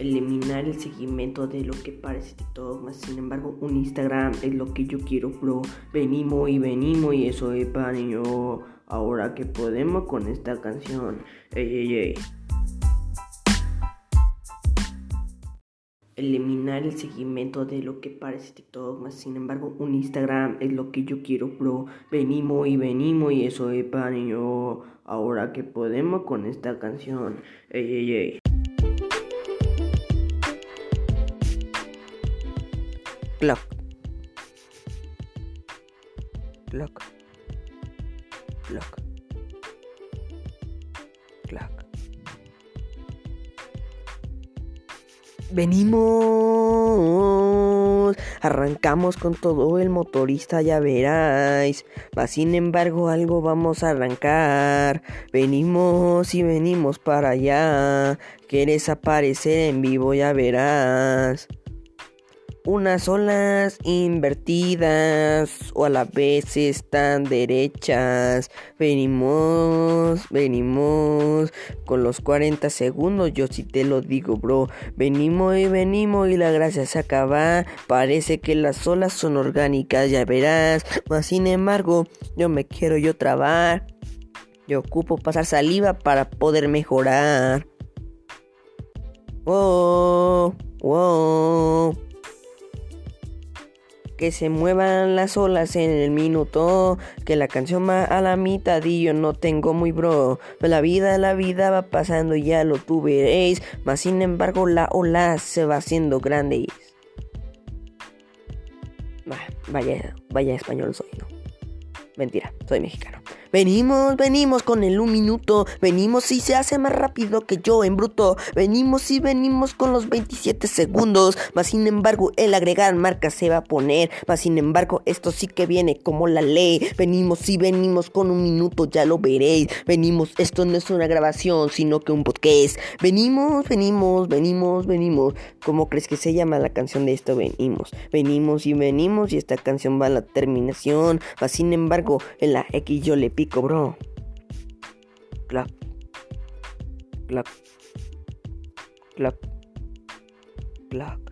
eliminar el seguimiento de lo que parece TikTok, más sin embargo un Instagram es lo que yo quiero, bro. Venimos y venimos y eso es para yo. Ahora que podemos con esta canción. Ey, ey, ey. Eliminar el seguimiento de lo que parece TikTok, más sin embargo un Instagram es lo que yo quiero, bro. Venimos y venimos y eso es para yo. Ahora que podemos con esta canción. Ey, ey, ey. Clock. Clock. Clock. Clock. Venimos. Arrancamos con todo el motorista, ya veráis. Va sin embargo, algo vamos a arrancar. Venimos y venimos para allá. Quieres aparecer en vivo, ya verás unas olas invertidas o a la vez están derechas. Venimos, venimos con los 40 segundos, yo sí te lo digo, bro. Venimos y venimos y la gracia se acaba. Parece que las olas son orgánicas, ya verás. Mas sin embargo, yo me quiero yo trabar. Yo ocupo pasar saliva para poder mejorar. Oh, wow que se muevan las olas en el minuto, que la canción va a la mitad y yo no tengo muy bro. La vida, la vida va pasando y ya lo tuveréis, mas sin embargo la ola se va haciendo grande. Vaya, vaya español soy, ¿no? Mentira, soy mexicano. Venimos, venimos con el un minuto. Venimos y se hace más rápido que yo en bruto. Venimos y venimos con los 27 segundos. Mas sin embargo, el agregar marca se va a poner. Mas sin embargo, esto sí que viene como la ley. Venimos y venimos con un minuto, ya lo veréis. Venimos, esto no es una grabación, sino que un podcast. Venimos, venimos, venimos, venimos. ¿Cómo crees que se llama la canción de esto? Venimos, venimos y venimos. Y esta canción va a la terminación. Mas sin embargo, en la X yo le pico, bro. Clap. Clap. Clap. Clap.